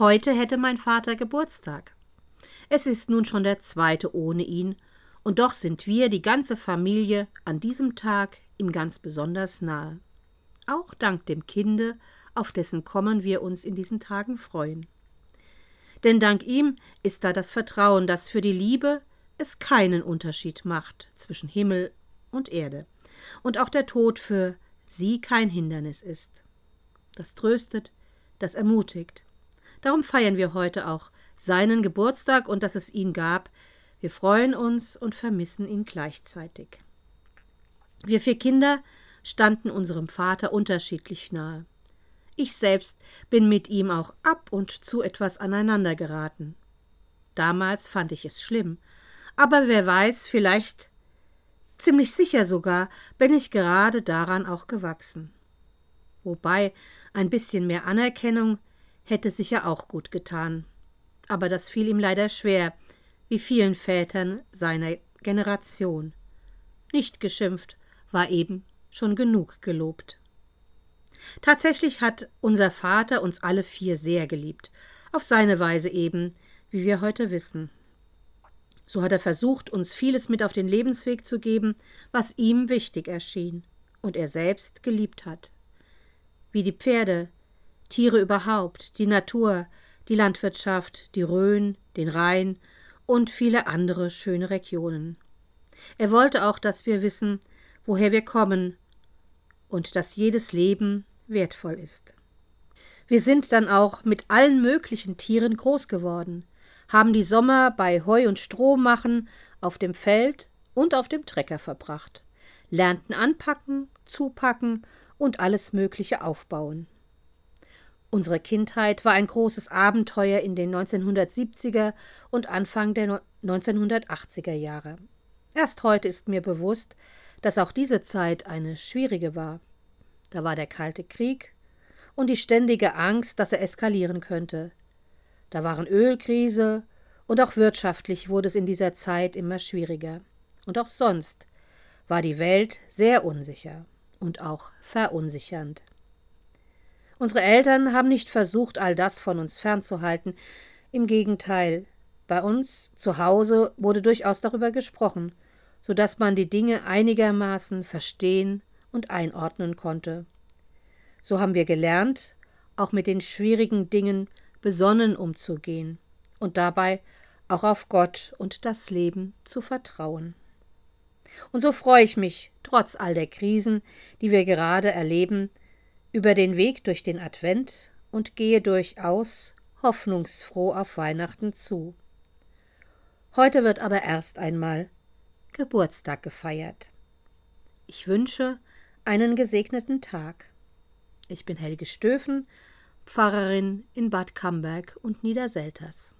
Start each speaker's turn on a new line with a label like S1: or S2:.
S1: Heute hätte mein Vater Geburtstag. Es ist nun schon der zweite ohne ihn, und doch sind wir, die ganze Familie, an diesem Tag ihm ganz besonders nahe. Auch dank dem Kinde, auf dessen Kommen wir uns in diesen Tagen freuen. Denn dank ihm ist da das Vertrauen, dass für die Liebe es keinen Unterschied macht zwischen Himmel und Erde, und auch der Tod für sie kein Hindernis ist. Das tröstet, das ermutigt. Darum feiern wir heute auch seinen Geburtstag und dass es ihn gab. Wir freuen uns und vermissen ihn gleichzeitig. Wir vier Kinder standen unserem Vater unterschiedlich nahe. Ich selbst bin mit ihm auch ab und zu etwas aneinander geraten. Damals fand ich es schlimm, aber wer weiß, vielleicht ziemlich sicher sogar bin ich gerade daran auch gewachsen. Wobei ein bisschen mehr Anerkennung hätte sicher auch gut getan. Aber das fiel ihm leider schwer, wie vielen Vätern seiner Generation. Nicht geschimpft, war eben schon genug gelobt. Tatsächlich hat unser Vater uns alle vier sehr geliebt, auf seine Weise eben, wie wir heute wissen. So hat er versucht, uns vieles mit auf den Lebensweg zu geben, was ihm wichtig erschien und er selbst geliebt hat. Wie die Pferde, Tiere überhaupt, die Natur, die Landwirtschaft, die Rhön, den Rhein und viele andere schöne Regionen. Er wollte auch, dass wir wissen, woher wir kommen und dass jedes Leben wertvoll ist. Wir sind dann auch mit allen möglichen Tieren groß geworden, haben die Sommer bei Heu und Stroh machen auf dem Feld und auf dem Trecker verbracht, lernten anpacken, zupacken und alles Mögliche aufbauen. Unsere Kindheit war ein großes Abenteuer in den 1970er und Anfang der 1980er Jahre. Erst heute ist mir bewusst, dass auch diese Zeit eine schwierige war. Da war der Kalte Krieg und die ständige Angst, dass er eskalieren könnte. Da waren Ölkrise und auch wirtschaftlich wurde es in dieser Zeit immer schwieriger. Und auch sonst war die Welt sehr unsicher und auch verunsichernd. Unsere Eltern haben nicht versucht, all das von uns fernzuhalten. Im Gegenteil, bei uns zu Hause wurde durchaus darüber gesprochen, so dass man die Dinge einigermaßen verstehen und einordnen konnte. So haben wir gelernt, auch mit den schwierigen Dingen besonnen umzugehen und dabei auch auf Gott und das Leben zu vertrauen. Und so freue ich mich, trotz all der Krisen, die wir gerade erleben, über den Weg durch den Advent und gehe durchaus hoffnungsfroh auf Weihnachten zu. Heute wird aber erst einmal Geburtstag gefeiert. Ich wünsche einen gesegneten Tag. Ich bin Helge Stöfen, Pfarrerin in Bad Camberg und Niederselters.